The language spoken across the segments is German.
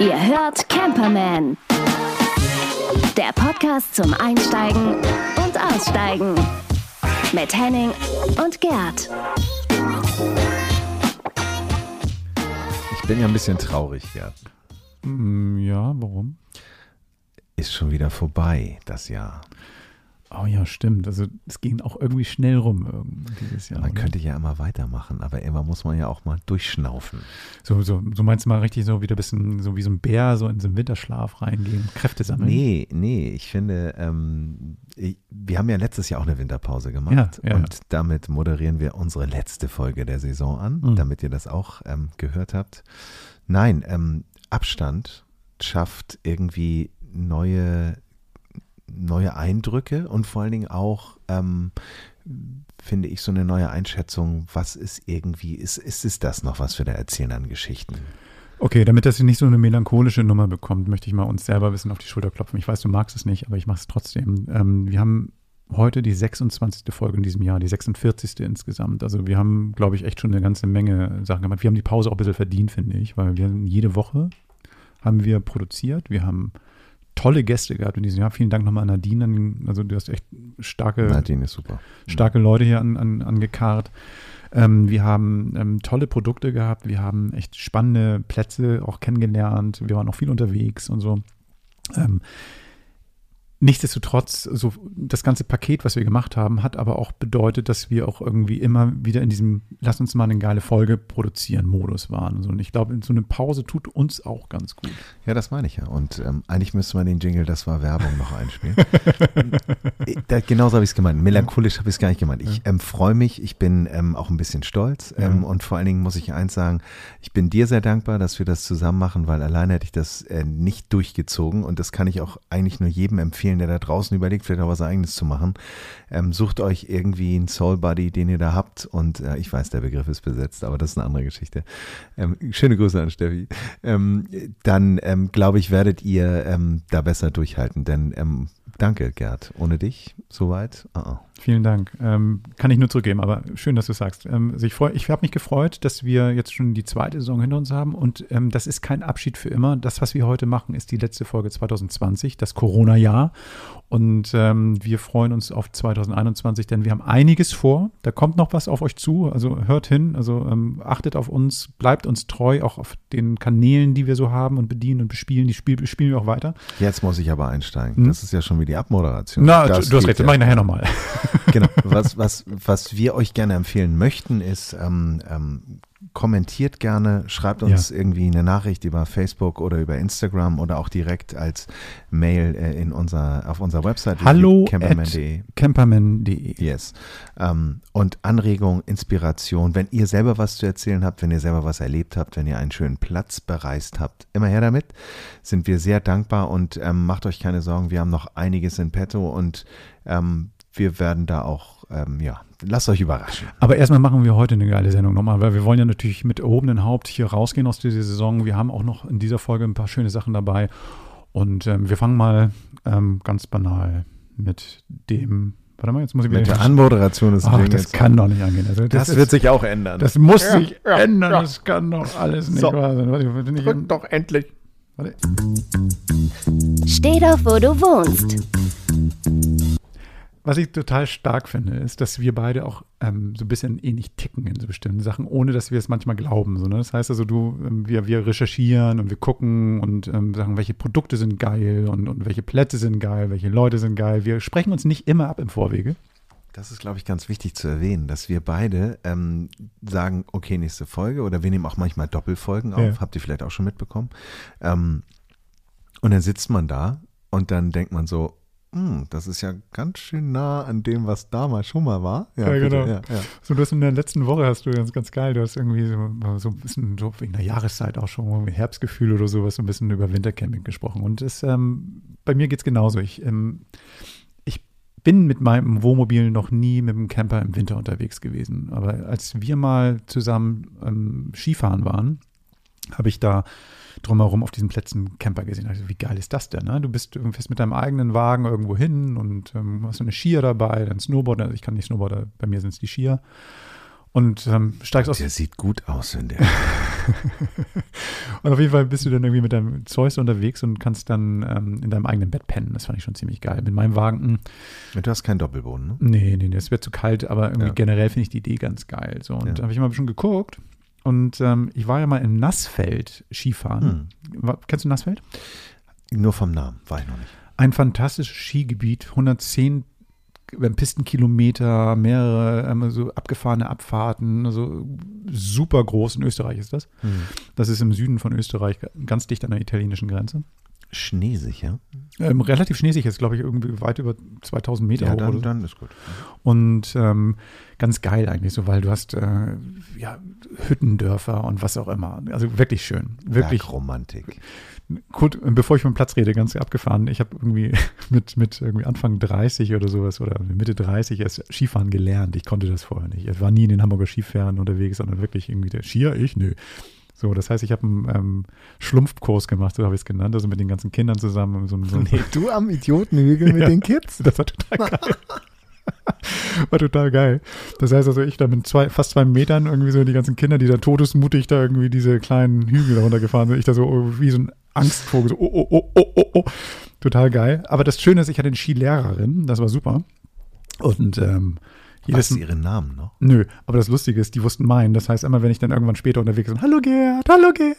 Ihr hört Camperman. Der Podcast zum Einsteigen und Aussteigen. Mit Henning und Gerd. Ich bin ja ein bisschen traurig, Gerd. Mm, Ja, warum? Ist schon wieder vorbei, das Jahr. Oh ja, stimmt. Also es ging auch irgendwie schnell rum dieses Jahr. Man oder? könnte ja immer weitermachen, aber immer muss man ja auch mal durchschnaufen. so, so, so meinst du mal richtig so wieder ein bisschen so wie so ein Bär so in so einen Winterschlaf reingehen, Kräfte sammeln? Nee, nee, ich finde, ähm, ich, wir haben ja letztes Jahr auch eine Winterpause gemacht Ja, ja, und damit moderieren wir unsere letzte Folge der Saison an, Mhm. damit ihr das auch ähm, gehört habt. Nein, ähm, Abstand schafft irgendwie neue, neue Eindrücke und vor allen Dingen auch, ähm, finde ich, so eine neue Einschätzung, was ist irgendwie, ist, ist es das noch, was wir da erzählen an Geschichten? Okay, damit das nicht so eine melancholische Nummer bekommt, möchte ich mal uns selber bisschen auf die Schulter klopfen. Ich weiß, du magst es nicht, aber ich mache es trotzdem. Ähm, wir haben heute die 26. Folge in diesem Jahr, die 46. insgesamt. Also wir haben, glaube ich, echt schon eine ganze Menge Sachen gemacht. Wir haben die Pause auch ein bisschen verdient, finde ich, weil wir jede Woche haben wir produziert. Wir haben tolle Gäste gehabt in diesem Jahr. Vielen Dank nochmal an Nadine. Also du hast echt starke Nadine ist super. starke Leute hier an, an, angekarrt. Ähm, wir haben ähm, tolle Produkte gehabt, wir haben echt spannende Plätze auch kennengelernt, wir waren auch viel unterwegs und so. Ähm, Nichtsdestotrotz, so das ganze Paket, was wir gemacht haben, hat aber auch bedeutet, dass wir auch irgendwie immer wieder in diesem Lass uns mal eine geile Folge produzieren Modus waren. Und, so. und ich glaube, so eine Pause tut uns auch ganz gut. Ja, das meine ich ja. Und ähm, eigentlich müsste man den Jingle, das war Werbung, noch einspielen. Äh, da, genauso habe ich es gemeint. Melancholisch habe ich es gar nicht gemeint. Ich ähm, freue mich, ich bin ähm, auch ein bisschen stolz. Ähm, Ja. Und vor allen Dingen muss ich eins sagen, ich bin dir sehr dankbar, dass wir das zusammen machen, weil alleine hätte ich das äh, nicht durchgezogen. Und das kann ich auch eigentlich nur jedem empfehlen, der da draußen überlegt, vielleicht auch was eigenes zu machen. Ähm, sucht euch irgendwie einen Soul Buddy, den ihr da habt. Und äh, ich weiß, der Begriff ist besetzt, aber das ist eine andere Geschichte. Ähm, schöne Grüße an Steffi. Ähm, dann ähm, glaube ich, werdet ihr ähm, da besser durchhalten. Denn ähm, danke, Gerd. Ohne dich soweit. Uh -uh. Vielen Dank. Ähm, kann ich nur zurückgeben, aber schön, dass du sagst. Ähm, also ich freu, ich habe mich gefreut, dass wir jetzt schon die zweite Saison hinter uns haben und ähm, das ist kein Abschied für immer. Das, was wir heute machen, ist die letzte Folge 2020, das Corona-Jahr. Und ähm, wir freuen uns auf 2021, denn wir haben einiges vor. Da kommt noch was auf euch zu. Also hört hin, also ähm, achtet auf uns, bleibt uns treu, auch auf den Kanälen, die wir so haben und bedienen und bespielen. Die spiel, spielen wir auch weiter. Jetzt muss ich aber einsteigen. Hm? Das ist ja schon wie die Abmoderation. Na, Das du hast recht, das ja. mache ich nachher nochmal. genau. Was, was, was wir euch gerne empfehlen möchten, ist, ähm, ähm, kommentiert gerne, schreibt uns irgendwie eine Nachricht über Facebook oder über Instagram oder auch direkt als Mail äh, in unser, auf unserer Website. Hallo www.camperman.de. Camperman.de. Yes. Ähm, und Anregung, Inspiration, wenn ihr selber was zu erzählen habt, wenn ihr selber was erlebt habt, wenn ihr einen schönen Platz bereist habt, immer her damit. Sind wir sehr dankbar und ähm, macht euch keine Sorgen, wir haben noch einiges in petto und ähm, wir werden da auch, ähm, ja, lasst euch überraschen. Aber erstmal machen wir heute eine geile Sendung nochmal, weil wir wollen ja natürlich mit erhobenem Haupt hier rausgehen aus dieser Saison. Wir haben auch noch in dieser Folge ein paar schöne Sachen dabei. Und ähm, wir fangen mal ähm, ganz banal mit dem. Warte mal, jetzt muss ich Mit wieder. der Anmoderation ist Ach, das kann doch nicht angehen. Also, das, ist- wird sich auch ändern. Das muss Ja, sich ja, ändern. ja. Das kann doch alles nicht So. wahr sein. Drückt doch endlich. warte. Steh doch, wo du wohnst. Was ich total stark finde, ist, dass wir beide auch ähm, so ein bisschen ähnlich ticken in so bestimmten Sachen, ohne dass wir es manchmal glauben. So, ne? Das heißt also, du, ähm, wir, wir recherchieren und wir gucken und ähm, sagen, welche Produkte sind geil und, und welche Plätze sind geil, welche Leute sind geil. Wir sprechen uns nicht immer ab im Vorwege. Das ist, glaube ich, ganz wichtig zu erwähnen, dass wir beide ähm, sagen, okay, nächste Folge oder wir nehmen auch manchmal Doppelfolgen auf, Ja. habt ihr vielleicht auch schon mitbekommen. Ähm, und dann sitzt man da und dann denkt man so, hm, das ist ja ganz schön nah an dem, was damals schon mal war. Ja, bitte, genau. Ja, ja. So, du hast in der letzten Woche hast du ganz, ganz geil, du hast irgendwie so, so ein bisschen so wegen der Jahreszeit auch schon Herbstgefühl oder sowas, so ein bisschen über Wintercamping gesprochen. Und das, ähm, bei mir geht es genauso. Ich, ähm, ich bin mit meinem Wohnmobil noch nie mit dem Camper im Winter unterwegs gewesen. Aber als wir mal zusammen ähm, Skifahren waren, habe ich da drumherum auf diesen Plätzen Camper gesehen. Also, wie geil ist das denn? Ne? Du bist fährst mit deinem eigenen Wagen irgendwo hin und ähm, hast eine Skier dabei, dann Snowboard. Also ich kann nicht Snowboarder, bei mir sind es die Skier. und ähm, steigst aus. Der sieht gut aus, wenn der. und auf jeden Fall bist du dann irgendwie mit deinem Zeus unterwegs und kannst dann ähm, in deinem eigenen Bett pennen. Das fand ich schon ziemlich geil. Mit meinem Wagen. Du hast keinen Doppelboden, ne? Nee, nee, das wird zu kalt, aber irgendwie Ja. generell finde ich die Idee ganz geil. So, und Ja. da habe ich mal bisschen geguckt. Und ähm, ich war ja mal in Nassfeld Skifahren. Hm. Kennst du Nassfeld? Nur vom Namen, war ich noch nicht. Ein fantastisches Skigebiet, 110 Pistenkilometer, mehrere ähm, so abgefahrene Abfahrten, also super groß in Österreich ist das. Das ist im Süden von Österreich, ganz dicht an der italienischen Grenze. Schneesicher? Ähm, relativ schneesig ist, glaube ich, irgendwie weit über 2000 Meter Ja, hoch. dann, so. dann ist gut. Und ähm, ganz geil eigentlich so, weil du hast äh, ja, Hüttendörfer und was auch immer. Also wirklich schön. Wirklich Bergromantik. gut, bevor ich vom Platz rede, ganz abgefahren. Ich habe irgendwie mit, mit irgendwie Anfang 30 oder sowas oder Mitte 30 erst Skifahren gelernt. Ich konnte das vorher nicht. Ich war nie in den Hamburger Skifähren unterwegs, sondern wirklich irgendwie der Skier, ich, nö. So, das heißt, ich habe einen ähm, Schlumpfkurs gemacht, so habe ich es genannt, also mit den ganzen Kindern zusammen. So, so, Nee, du am Idiotenhügel mit Ja. den Kids? Das war total geil. War total geil. Das heißt also, ich da mit zwei, fast zwei Metern irgendwie so die ganzen Kinder, die da todesmutig da irgendwie diese kleinen Hügel runtergefahren sind. Ich da so wie so ein Angstvogel, so oh, oh, oh, oh, oh, oh. Total geil. Aber das Schöne ist, ich hatte eine Skilehrerin, das war super. Und ähm, jedes, Weißt du ihren Namen noch? Nö, aber das Lustige ist, die wussten meinen. Das heißt, immer wenn ich dann irgendwann später unterwegs bin, hallo Gerd, hallo Gerd,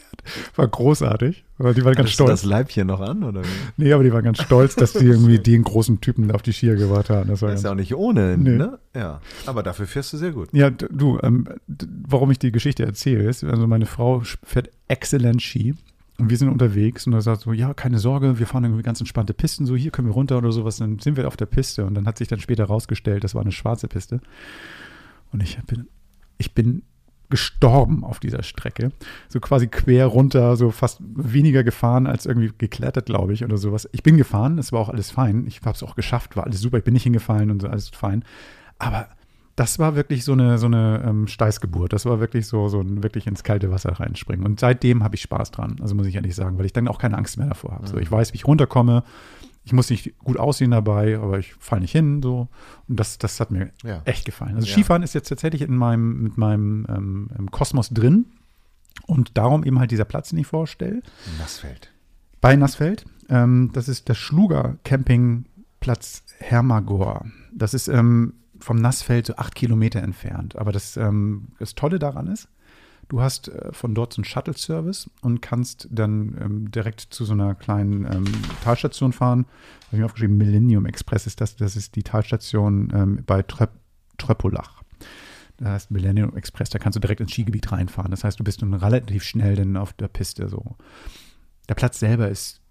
war großartig. Weil die war ganz Hattest du stolz. das Leibchen noch an? Oder? Nee, aber die war ganz stolz, dass die irgendwie den großen Typen auf die Skier gebracht haben. Das war Das ist ja auch nicht ohne, Nee. ne? Ja. Aber dafür fährst du sehr gut. Ja, du, ähm, warum ich die Geschichte erzähle, ist, also meine Frau fährt exzellent Ski und wir sind unterwegs und er sagt so, ja, keine Sorge, wir fahren irgendwie ganz entspannte Pisten, so hier können wir runter oder sowas, dann sind wir auf der Piste. Und dann hat sich dann später rausgestellt, das war eine schwarze Piste. Und ich bin, ich bin gestorben auf dieser Strecke, so quasi quer runter, so fast weniger gefahren als irgendwie geklettert, glaube ich, oder sowas. Ich bin gefahren, es war auch alles fein, ich habe es auch geschafft, war alles super, ich bin nicht hingefallen und so, alles fein, aber das war wirklich so eine, so eine ähm, Steißgeburt. Das war wirklich so, so ein wirklich ins kalte Wasser reinspringen. Und seitdem habe ich Spaß dran. Also muss ich ehrlich sagen, weil ich dann auch keine Angst mehr davor habe. So, ich weiß, wie ich runterkomme. Ich muss nicht gut aussehen dabei, aber ich falle nicht hin. So. Und das, das hat mir Ja. echt gefallen. Also Ja. Skifahren ist jetzt tatsächlich in meinem, mit meinem ähm, im Kosmos drin. Und darum eben halt dieser Platz, den ich vorstelle. Nassfeld. Bei Nassfeld. Ähm, das ist der Schluger Campingplatz Hermagor. Das ist ähm, vom Nassfeld so acht Kilometer entfernt. Aber das, ähm, das Tolle daran ist, du hast äh, von dort so einen Shuttle-Service und kannst dann ähm, direkt zu so einer kleinen ähm, Talstation fahren. Habe ich mir aufgeschrieben, Millennium Express ist das. Das ist die Talstation ähm, bei Tröp Tröppolach. Da heißt Millennium Express, da kannst du direkt ins Skigebiet reinfahren. Das heißt, du bist dann relativ schnell dann auf der Piste so. Der Platz selber ist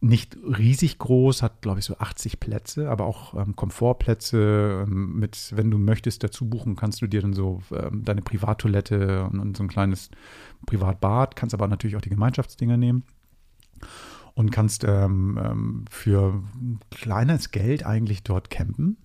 nicht riesig groß, hat glaube ich so 80 Plätze, aber auch ähm, Komfortplätze ähm, mit, wenn du möchtest, dazu buchen, kannst du dir dann so ähm, deine Privattoilette und, und so ein kleines Privatbad, kannst aber natürlich auch die Gemeinschaftsdinger nehmen und kannst ähm, ähm, für kleines Geld eigentlich dort campen.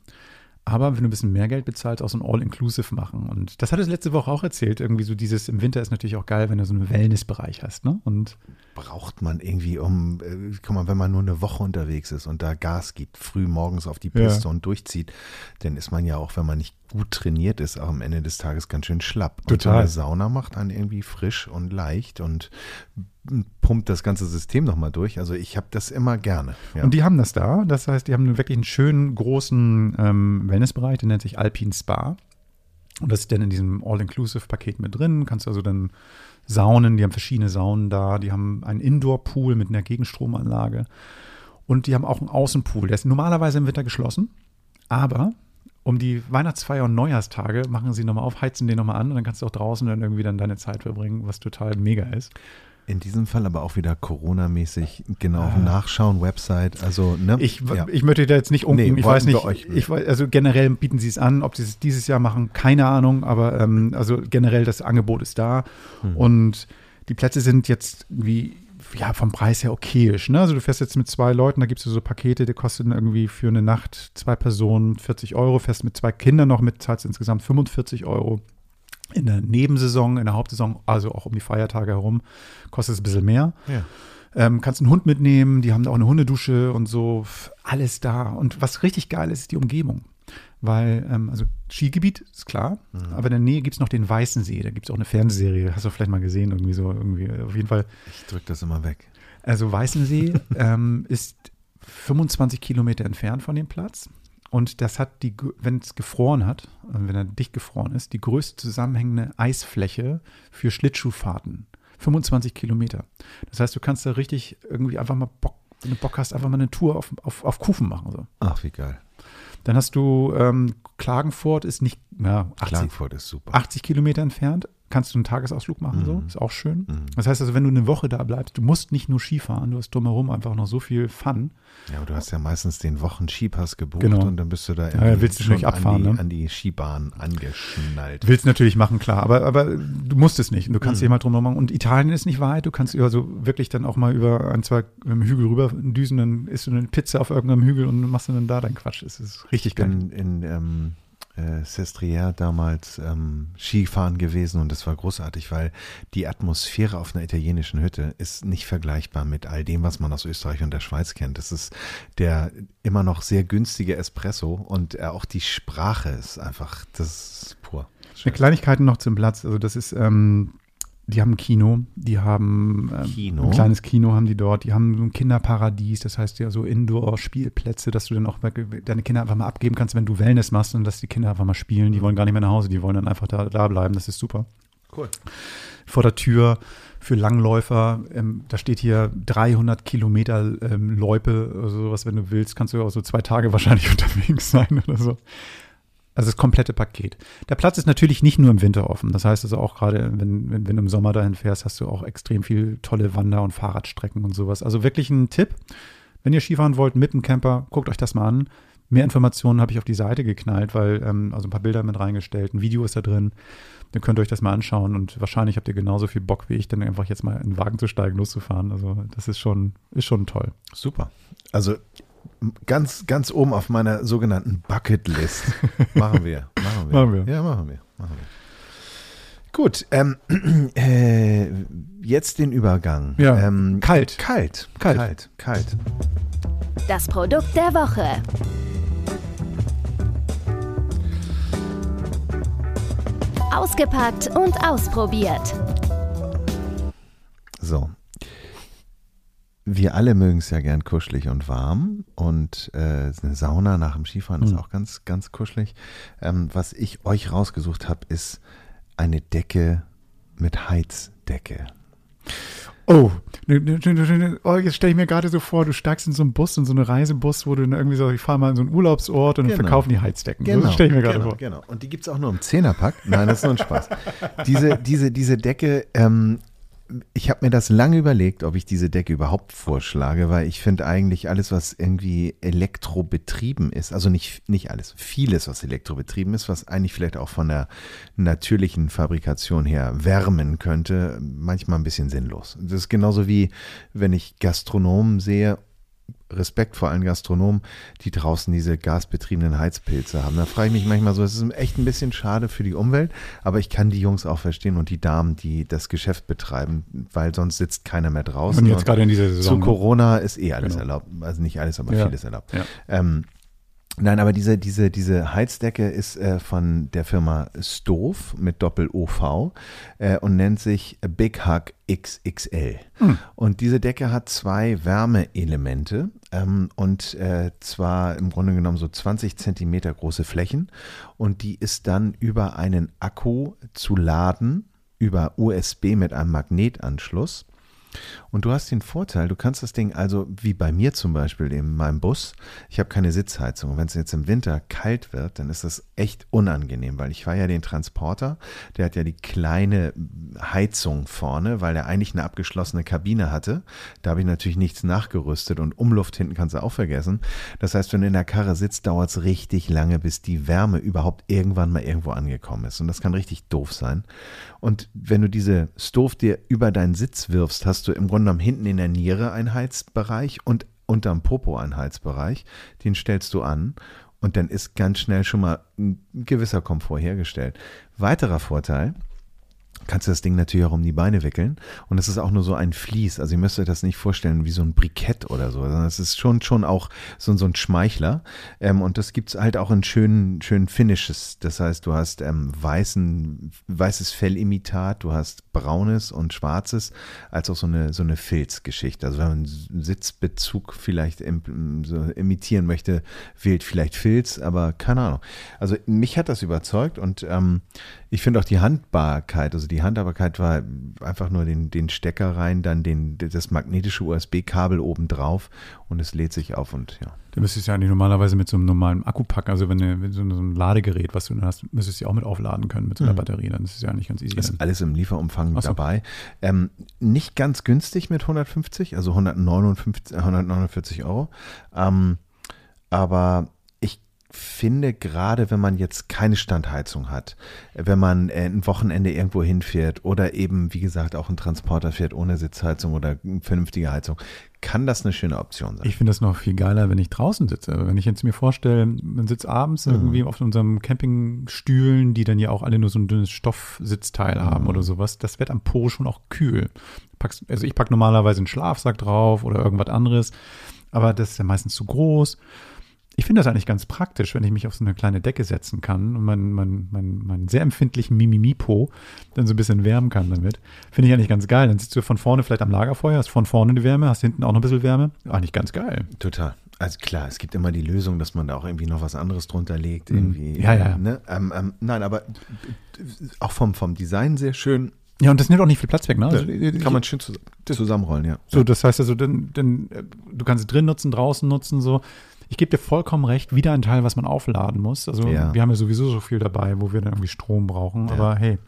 Aber wenn du ein bisschen mehr Geld bezahlst, auch so ein All-Inclusive machen. Und das hat es letzte Woche auch erzählt. Irgendwie so dieses, im Winter ist natürlich auch geil, wenn du so einen Wellnessbereich hast. Ne? Und Braucht man irgendwie um, äh, guck mal, wenn man nur eine Woche unterwegs ist und da Gas gibt, früh morgens auf die Ja. Piste und durchzieht, dann ist man ja auch, wenn man nicht gut trainiert ist, auch am Ende des Tages ganz schön schlapp. Und Total. eine Sauna macht einen irgendwie frisch und leicht und pumpt das ganze System nochmal durch. Also ich habe das immer gerne. Ja. Und die haben das da. Das heißt, die haben wirklich einen schönen großen ähm, Wellnessbereich, der nennt sich Alpine Spa. Und das ist dann in diesem All-Inclusive-Paket mit drin. Kannst also dann Saunen, die haben verschiedene Saunen da. Die haben einen Indoor-Pool mit einer Gegenstromanlage. Und die haben auch einen Außenpool. Der ist normalerweise im Winter geschlossen. Aber um die Weihnachtsfeier und Neujahrstage machen sie nochmal auf, heizen den nochmal an und dann kannst du auch draußen dann irgendwie dann deine Zeit verbringen, was total mega ist. In diesem Fall aber auch wieder Corona-mäßig genau nachschauen, Website, also ne? Ah. Ich, ja. ich möchte da jetzt nicht unken. Nee, ich weiß nicht, euch- ich weiß, also generell bieten sie es an, ob sie es dieses Jahr machen, keine Ahnung, aber ähm, also generell das Angebot ist da Hm. und die Plätze sind jetzt wie ja, vom Preis her okayisch. Ne? Also du fährst jetzt mit zwei Leuten, da gibst du so Pakete, die kosten irgendwie für eine Nacht zwei Personen 40 Euro, fährst mit zwei Kindern noch mit, zahlst insgesamt 45 Euro. In der Nebensaison, in der Hauptsaison, also auch um die Feiertage herum, kostet es ein bisschen mehr. ja. Ähm, kannst einen Hund mitnehmen, die haben da auch eine Hundedusche und so, alles da. Und was richtig geil ist, ist die Umgebung. weil, ähm, also Skigebiet ist klar, Mhm. aber in der Nähe gibt es noch den Weißen See. Da gibt es auch eine Fernsehserie, hast du vielleicht mal gesehen, irgendwie so, irgendwie, auf jeden Fall. Ich drücke das immer weg. Also Weißensee ähm, ist 25 Kilometer entfernt von dem Platz. Und das hat die, wenn es gefroren hat, äh, wenn er dicht gefroren ist, die größte zusammenhängende Eisfläche für Schlittschuhfahrten. 25 Kilometer. Das heißt, du kannst da richtig irgendwie einfach mal Bock, wenn du Bock hast, einfach mal eine Tour auf, auf, auf Kufen machen. So. Ach, wie geil. Dann hast du ähm, Klagenfurt ist nicht, ja, 80, Klagenfurt ist super. 80 Kilometer entfernt. Kannst du einen Tagesausflug machen, so. Mhm. Ist auch schön. Mhm. Das heißt also, wenn du eine Woche da bleibst, du musst nicht nur Skifahren, du hast drumherum einfach noch so viel Fun. Ja, aber du hast ja meistens den Wochen-Skipass gebucht Genau. und dann bist du da Ja, willst du schon nicht abfahren, an, die, ne? an die Skibahn angeschnallt. Willst natürlich machen, klar, aber, aber du musst es nicht. Du kannst Mhm. dich mal drum machen. Und Italien ist nicht weit. Du kannst also wirklich dann auch mal über ein, zwei ähm, Hügel rüber düsen, dann isst du eine Pizza auf irgendeinem Hügel und machst dann da deinen Quatsch. Es ist richtig Ich geil. bin in ähm, äh, Sestriere damals ähm, Skifahren gewesen und das war großartig, weil die Atmosphäre auf einer italienischen Hütte ist nicht vergleichbar mit all dem, was man aus Österreich und der Schweiz kennt. Das ist der immer noch sehr günstige Espresso und äh, auch die Sprache ist einfach, das ist pur. Eine Kleinigkeiten noch zum Platz. Also das ist, ähm, die haben ein Kino, die haben ähm, Kino? ein kleines Kino haben die dort, die haben so ein Kinderparadies, das heißt ja so Indoor-Spielplätze, dass du dann auch deine Kinder einfach mal abgeben kannst, wenn du Wellness machst und dass die Kinder einfach mal spielen. Die wollen gar nicht mehr nach Hause, die wollen dann einfach da, da bleiben. Das ist super. Cool. vor der Tür für Langläufer. Ähm, da steht hier 300 Kilometer ähm, Loipe oder sowas, wenn du willst. Kannst du auch so zwei Tage wahrscheinlich unterwegs sein oder so. Also das komplette Paket. Der Platz ist natürlich nicht nur im Winter offen. Das heißt also auch gerade, wenn, wenn, wenn du im Sommer dahin fährst, hast du auch extrem viel tolle Wander- und Fahrradstrecken und sowas. Also wirklich ein Tipp. Wenn ihr Skifahren wollt mit dem Camper, guckt euch das mal an. Mehr Informationen habe ich auf die Seite geknallt, weil, ähm, also ein paar Bilder mit reingestellt, ein Video ist da drin. Dann könnt ihr euch das mal anschauen und wahrscheinlich habt ihr genauso viel Bock wie ich, dann einfach jetzt mal in den Wagen zu steigen, loszufahren. Also das ist schon, ist schon toll. Super. Also ganz, ganz oben auf meiner sogenannten Bucketlist. machen wir. Machen wir. Machen wir. Ja, machen wir. Machen wir. Gut, ähm, äh, jetzt den Übergang. Ja, ähm, kalt. Kalt. Kalt. Kalt. Kalt. Das Produkt der Woche. Ausgepackt und ausprobiert. So. Wir alle mögen es ja gern kuschelig und warm und äh, eine Sauna nach dem Skifahren ist Hm. auch ganz, ganz kuschelig. Ähm, was ich euch rausgesucht habe, ist eine Decke mit Heizdecke. Oh, ne, ne, ne, oh jetzt stelle ich mir gerade so vor, du steigst in so einen Bus, in so einen Reisebus, wo du dann irgendwie so, ich fahre mal in so einen Urlaubsort und Genau. verkaufen die Heizdecken. so stelle ich mir gerade genau, vor. genau. Und die gibt es auch nur im Zehnerpack. Nein, das ist nur ein Spaß. diese, diese, diese Decke, ähm, ich habe mir das lange überlegt, ob ich diese Decke überhaupt vorschlage, weil ich finde eigentlich alles, was irgendwie elektrobetrieben ist, also nicht, nicht alles, vieles, was elektrobetrieben ist, was eigentlich vielleicht auch von der natürlichen Fabrikation her wärmen könnte, manchmal ein bisschen sinnlos. Das ist genauso wie, wenn ich Gastronomen sehe Respekt vor allen Gastronomen, die draußen diese gasbetriebenen Heizpilze haben. Da frage ich mich manchmal so, es ist echt ein bisschen schade für die Umwelt, aber ich kann die Jungs auch verstehen und die Damen, die das Geschäft betreiben, weil sonst sitzt keiner mehr draußen. Und jetzt gerade in dieser Saison. zu ne? Corona ist eh alles Genau. erlaubt. Also nicht alles, aber Ja. vieles erlaubt. Ja. Ähm, Nein, aber diese, diese, diese Heizdecke ist äh, von der Firma Stove mit Doppel-OV äh, und nennt sich Big Hug XXL. Hm. Und diese Decke hat zwei Wärmeelemente ähm, und äh, zwar im Grunde genommen so 20 Zentimeter große Flächen und die ist dann über einen Akku zu laden, über USB mit einem Magnetanschluss. Und du hast den Vorteil, du kannst das Ding also, wie bei mir zum Beispiel in meinem Bus, ich habe keine Sitzheizung. Und wenn es jetzt im Winter kalt wird, dann ist das echt unangenehm, weil ich fahre ja den Transporter, der hat ja die kleine Heizung vorne, weil er eigentlich eine abgeschlossene Kabine hatte. Da habe ich natürlich nichts nachgerüstet und Umluft hinten kannst du auch vergessen. Das heißt, wenn du in der Karre sitzt, dauert es richtig lange, bis die Wärme überhaupt irgendwann mal irgendwo angekommen ist. Und das kann richtig doof sein. Und wenn du diese Stove dir über deinen Sitz wirfst, hast du im Grunde genommen hinten in der Niere einen Heizbereich und unterm Popo einen Heizbereich. Den stellst du an und dann ist ganz schnell schon mal ein gewisser Komfort hergestellt. Weiterer Vorteil, kannst du das Ding natürlich auch um die Beine wickeln. Und es ist auch nur so ein Vlies. Also ihr müsst euch das nicht vorstellen wie so ein Brikett oder so, sondern es ist schon, schon auch so, so ein Schmeichler. Ähm, und das gibt's halt auch in schönen, schönen Finishes. Das heißt, du hast ähm, weißen, weißes Fellimitat, du hast braunes und schwarzes, als auch so eine, so eine Filzgeschichte. Also wenn man Sitzbezug vielleicht im, so imitieren möchte, wählt vielleicht Filz, aber keine Ahnung. Also mich hat das überzeugt und ähm, ich finde auch die Handbarkeit, also die Handhabbarkeit war einfach nur den, den Stecker rein, dann den, das magnetische USB-Kabel oben drauf und es lädt sich auf und ja. Du müsstest ja eigentlich normalerweise mit so einem normalen Akku packen, also wenn du so ein Ladegerät, was du dann hast, müsstest du ja auch mit aufladen können mit so einer mhm. Batterie, dann ist es ja nicht ganz easy. Ist alles im Lieferumfang so. dabei. Ähm, nicht ganz günstig mit 150, also 159, 149 Euro. Ähm, aber finde, gerade wenn man jetzt keine Standheizung hat, wenn man äh, ein Wochenende irgendwo hinfährt oder eben, wie gesagt, auch ein Transporter fährt ohne Sitzheizung oder vernünftige Heizung, kann das eine schöne Option sein. Ich finde das noch viel geiler, wenn ich draußen sitze. Wenn ich jetzt mir vorstelle, man sitzt abends mhm. irgendwie auf unserem Campingstühlen, die dann ja auch alle nur so ein dünnes Stoffsitzteil mhm. haben oder sowas, das wird am Po schon auch kühl. Also ich packe normalerweise einen Schlafsack drauf oder irgendwas anderes, aber das ist ja meistens zu groß ich finde das eigentlich ganz praktisch, wenn ich mich auf so eine kleine Decke setzen kann und meinen mein, mein, mein sehr empfindlichen Mimimi-Po dann so ein bisschen wärmen kann damit. Finde ich eigentlich ganz geil. Dann sitzt du von vorne vielleicht am Lagerfeuer, hast von vorne die Wärme, hast hinten auch noch ein bisschen Wärme. Eigentlich ganz geil. Total. Also klar, es gibt immer die Lösung, dass man da auch irgendwie noch was anderes drunter legt. Mhm. Irgendwie, ja, ja. Ne? Ähm, ähm, nein, aber auch vom, vom Design sehr schön. Ja, und das nimmt auch nicht viel Platz weg, ne? Also, ja, kann man schön zusammenrollen, ja. So, das heißt also, denn, denn, äh, du kannst es drin nutzen, draußen nutzen, so ich gebe dir vollkommen recht, wieder ein Teil, was man aufladen muss. Also ja. wir haben ja sowieso so viel dabei, wo wir dann irgendwie Strom brauchen. Ja. Aber hey,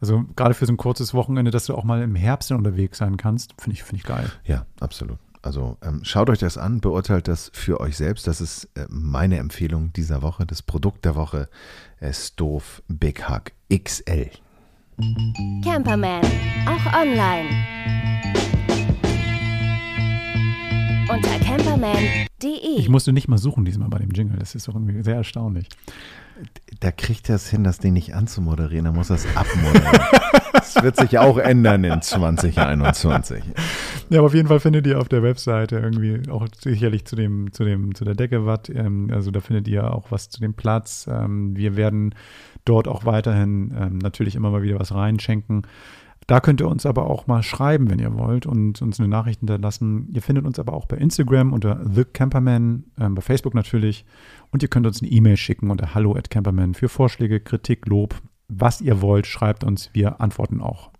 also gerade für so ein kurzes Wochenende, dass du auch mal im Herbst unterwegs sein kannst, finde ich, finde ich geil. Ja, absolut. Also ähm, schaut euch das an, beurteilt das für euch selbst. Das ist äh, meine Empfehlung dieser Woche. Das Produkt der Woche ist doof Big Hug XL. Camperman, auch online. Unter camperman.de. Ich musste nicht mal suchen diesmal bei dem Jingle. Das ist doch irgendwie sehr erstaunlich. Da kriegt er es hin, das Ding nicht anzumoderieren. Da muss er es abmoderieren. das wird sich auch ändern in 2021. Ja, aber auf jeden Fall findet ihr auf der Webseite irgendwie auch sicherlich zu dem, zu dem, zu der Decke was. Ähm, also da findet ihr auch was zu dem Platz. Ähm, wir werden dort auch weiterhin ähm, natürlich immer mal wieder was reinschenken. Da könnt ihr uns aber auch mal schreiben, wenn ihr wollt und uns eine Nachricht hinterlassen. Ihr findet uns aber auch bei Instagram unter The Camperman, äh, bei Facebook natürlich. Und ihr könnt uns eine E-Mail schicken unter hallo at camperman für Vorschläge, Kritik, Lob, was ihr wollt, schreibt uns. Wir antworten auch.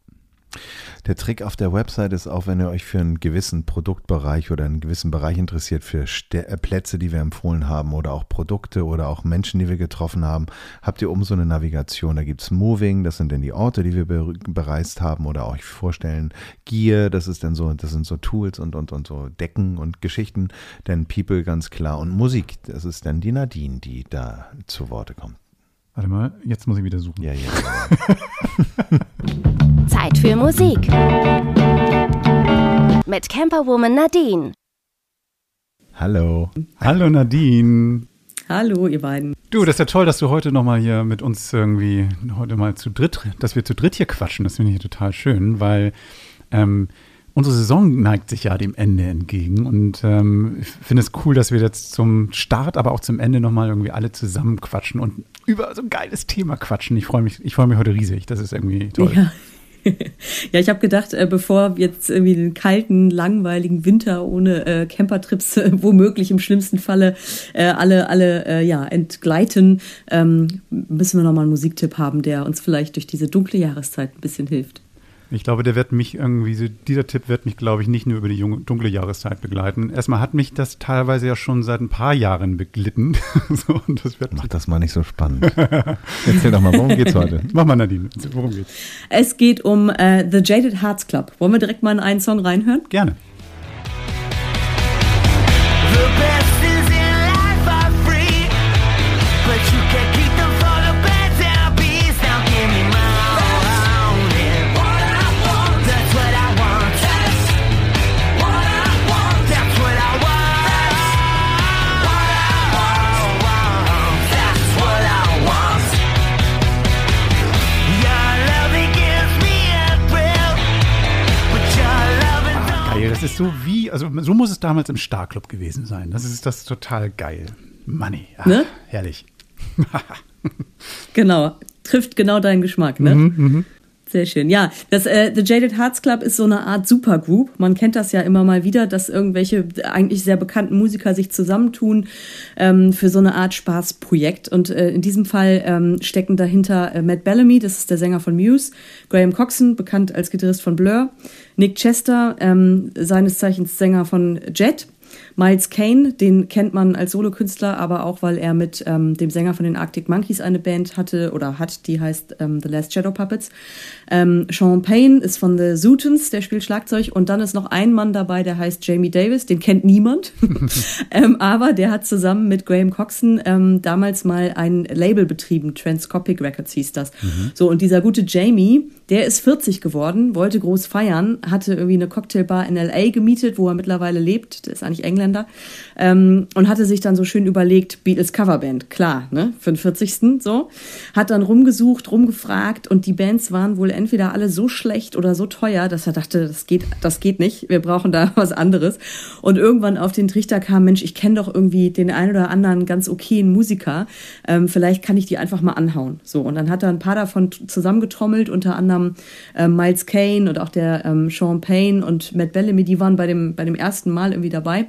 Der Trick auf der Website ist auch, wenn ihr euch für einen gewissen Produktbereich oder einen gewissen Bereich interessiert, für äh, Plätze, die wir empfohlen haben oder auch Produkte oder auch Menschen, die wir getroffen haben, habt ihr oben so eine Navigation. Da gibt es Moving, das sind dann die Orte, die wir bereist haben oder euch vorstellen. Gear, das ist dann so, das sind so Tools und, und, und so Decken und Geschichten. Dann People ganz klar und Musik, das ist dann die Nadine, die da zu Worte kommt. Warte mal, jetzt muss ich wieder suchen. Ja, ja. Zeit für Musik. Mit Camperwoman Nadine. Hallo. Hallo Nadine. Hallo, ihr beiden. Du, das ist ja toll, dass du heute nochmal hier mit uns irgendwie, heute mal zu dritt, dass wir zu dritt hier quatschen. Das finde ich total schön, weil ähm, unsere Saison neigt sich ja dem Ende entgegen und ähm, ich finde es cool, dass wir jetzt zum Start, aber auch zum Ende nochmal irgendwie alle zusammen quatschen und über so ein geiles Thema quatschen. Ich freue mich, ich freue mich heute riesig. Das ist irgendwie toll. Ja. ja, ich habe gedacht, äh, bevor jetzt irgendwie den kalten, langweiligen Winter ohne äh, Campertrips äh, womöglich im schlimmsten Falle äh, alle, alle äh, ja, entgleiten, ähm, müssen wir nochmal einen Musiktipp haben, der uns vielleicht durch diese dunkle Jahreszeit ein bisschen hilft. Ich glaube, der wird mich irgendwie, dieser Tipp wird mich, glaube ich, nicht nur über die junge, dunkle Jahreszeit begleiten. Erstmal hat mich das teilweise ja schon seit ein paar Jahren beglitten. so, das Mach das mal nicht so spannend. Erzähl doch mal, worum geht's heute? Mach mal, Nadine. Worum geht's? Es geht um äh, The Jaded Hearts Club. Wollen wir direkt mal in einen Song reinhören? Gerne. ist also so muss es damals im Starclub gewesen sein. Das ist das ist total geil. Money. Ach, ne? Herrlich. genau. Trifft genau deinen Geschmack, ne? Mhm, mh. Sehr schön. Ja, das äh, The Jaded Hearts Club ist so eine Art Supergroup. Man kennt das ja immer mal wieder, dass irgendwelche eigentlich sehr bekannten Musiker sich zusammentun ähm, für so eine Art Spaßprojekt. Und äh, in diesem Fall ähm, stecken dahinter äh, Matt Bellamy, das ist der Sänger von Muse, Graham Coxon, bekannt als Gitarrist von Blur, Nick Chester, ähm, seines Zeichens Sänger von Jet, Miles Kane, den kennt man als Solokünstler, aber auch, weil er mit ähm, dem Sänger von den Arctic Monkeys eine Band hatte oder hat, die heißt ähm, The Last Shadow Puppets. Ähm, Sean Payne ist von The Zootons, der spielt Schlagzeug. Und dann ist noch ein Mann dabei, der heißt Jamie Davis, den kennt niemand. ähm, aber der hat zusammen mit Graham Coxon ähm, damals mal ein Label betrieben, Transcopic Records hieß das. Mhm. So, und dieser gute Jamie, der ist 40 geworden, wollte groß feiern, hatte irgendwie eine Cocktailbar in L.A. gemietet, wo er mittlerweile lebt. Der ist eigentlich Engländer. Ähm, und hatte sich dann so schön überlegt, Beatles Coverband, klar, ne, für den 40. so. Hat dann rumgesucht, rumgefragt und die Bands waren wohl entweder alle so schlecht oder so teuer, dass er dachte, das geht, das geht nicht, wir brauchen da was anderes. Und irgendwann auf den Trichter kam, Mensch, ich kenne doch irgendwie den einen oder anderen ganz okayen Musiker, ähm, vielleicht kann ich die einfach mal anhauen. So, und dann hat er ein paar davon zusammengetrommelt, unter anderem ähm, Miles Kane und auch der ähm, Sean Payne und Matt Bellamy, die waren bei dem, bei dem ersten Mal irgendwie dabei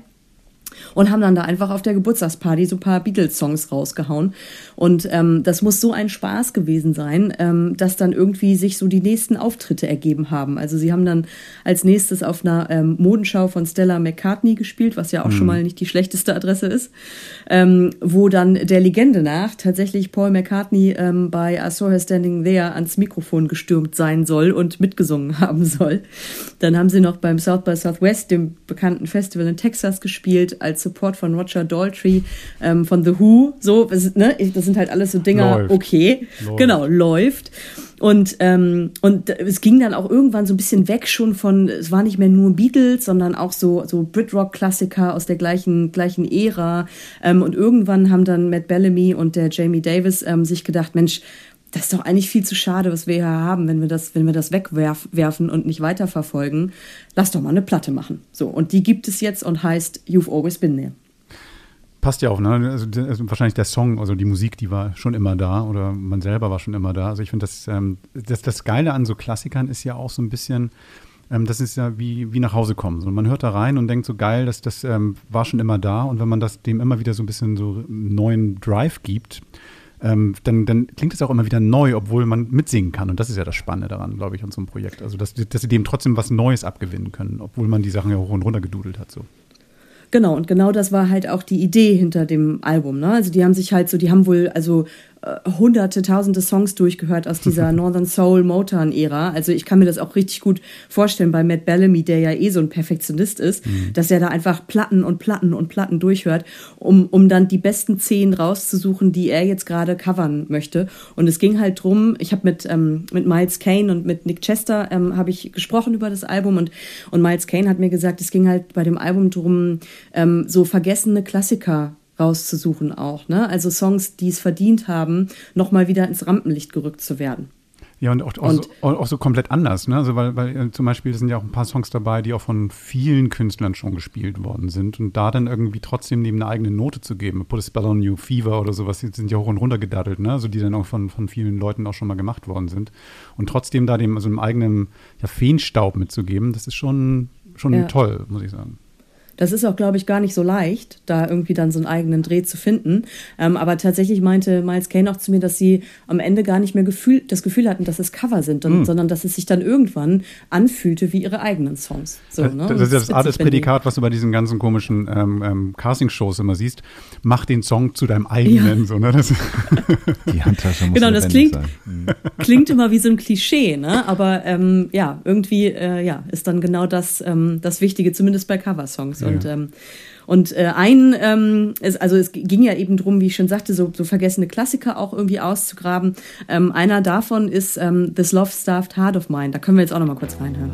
und haben dann da einfach auf der Geburtstagsparty so ein paar Beatles-Songs rausgehauen. Und ähm, das muss so ein Spaß gewesen sein, ähm, dass dann irgendwie sich so die nächsten Auftritte ergeben haben. Also sie haben dann als nächstes auf einer ähm, Modenschau von Stella McCartney gespielt, was ja auch mhm. schon mal nicht die schlechteste Adresse ist, ähm, wo dann der Legende nach tatsächlich Paul McCartney ähm, bei I Saw Her Standing There ans Mikrofon gestürmt sein soll und mitgesungen haben soll. Dann haben sie noch beim South by Southwest, dem bekannten Festival in Texas, gespielt als Support von Roger Daltrey ähm, von The Who. So, das, ne, das sind halt alles so Dinger, läuft. okay, läuft. genau, läuft. Und, ähm, und es ging dann auch irgendwann so ein bisschen weg schon von, es war nicht mehr nur Beatles, sondern auch so, so Brit-Rock-Klassiker aus der gleichen, gleichen Ära. Ähm, und irgendwann haben dann Matt Bellamy und der Jamie Davis ähm, sich gedacht, Mensch, das ist doch eigentlich viel zu schade, was wir hier haben, wenn wir das, wenn wir das wegwerfen und nicht weiterverfolgen. Lass doch mal eine Platte machen. So, und die gibt es jetzt und heißt You've Always Been There. Passt ja auch, ne? Also, also wahrscheinlich der Song, also die Musik, die war schon immer da oder man selber war schon immer da. Also ich finde, das, ähm, das, das Geile an so Klassikern ist ja auch so ein bisschen, ähm, das ist ja wie, wie nach Hause kommen. So, man hört da rein und denkt so geil, das, das ähm, war schon immer da. Und wenn man das dem immer wieder so ein bisschen so neuen Drive gibt, ähm, dann, dann klingt es auch immer wieder neu, obwohl man mitsingen kann. Und das ist ja das Spannende daran, glaube ich, an so einem Projekt. Also, dass, dass sie dem trotzdem was Neues abgewinnen können, obwohl man die Sachen ja hoch und runter gedudelt hat. So. Genau, und genau das war halt auch die Idee hinter dem Album. Ne? Also die haben sich halt so, die haben wohl, also äh, hunderte, tausende Songs durchgehört aus dieser Northern Soul Motown-Ära. Also ich kann mir das auch richtig gut vorstellen bei Matt Bellamy, der ja eh so ein Perfektionist ist, mhm. dass er da einfach Platten und Platten und Platten durchhört, um, um dann die besten zehn rauszusuchen, die er jetzt gerade covern möchte. Und es ging halt drum, ich habe mit, ähm, mit Miles Kane und mit Nick Chester ähm, habe ich gesprochen über das Album und, und Miles Kane hat mir gesagt, es ging halt bei dem Album drum, ähm, so vergessene Klassiker rauszusuchen auch. Ne? Also Songs, die es verdient haben, nochmal wieder ins Rampenlicht gerückt zu werden. Ja, und auch, auch, und, so, auch so, komplett anders, ne? Also weil, weil äh, zum Beispiel sind ja auch ein paar Songs dabei, die auch von vielen Künstlern schon gespielt worden sind. Und da dann irgendwie trotzdem neben eine eigene Note zu geben, Put a Spell on You, Fever oder sowas, die sind ja hoch und runter gedaddelt, ne? Also die dann auch von, von vielen Leuten auch schon mal gemacht worden sind. Und trotzdem da dem, also einem eigenen ja, Feenstaub mitzugeben, das ist schon, schon ja. toll, muss ich sagen. Das ist auch, glaube ich, gar nicht so leicht, da irgendwie dann so einen eigenen Dreh zu finden. Ähm, aber tatsächlich meinte Miles Kane auch zu mir, dass sie am Ende gar nicht mehr Gefühl, das Gefühl hatten, dass es Cover sind, und, mm. sondern dass es sich dann irgendwann anfühlte wie ihre eigenen Songs. So, äh, ne? Das ist ja das, das Prädikat, was du bei diesen ganzen komischen ähm, ähm, Casting-Shows immer siehst. Mach den Song zu deinem eigenen. Ja. So, ne? das Die Handtasche muss Genau, das klingt, mhm. klingt immer wie so ein Klischee, ne? aber ähm, ja, irgendwie äh, ja, ist dann genau das, ähm, das Wichtige, zumindest bei Coversongs. Ja. Und, ähm, und äh, ein, ähm, ist, also es ging ja eben drum, wie ich schon sagte, so, so vergessene Klassiker auch irgendwie auszugraben. Ähm, einer davon ist ähm, This Love Starved Heart of Mine. Da können wir jetzt auch noch mal kurz reinhören.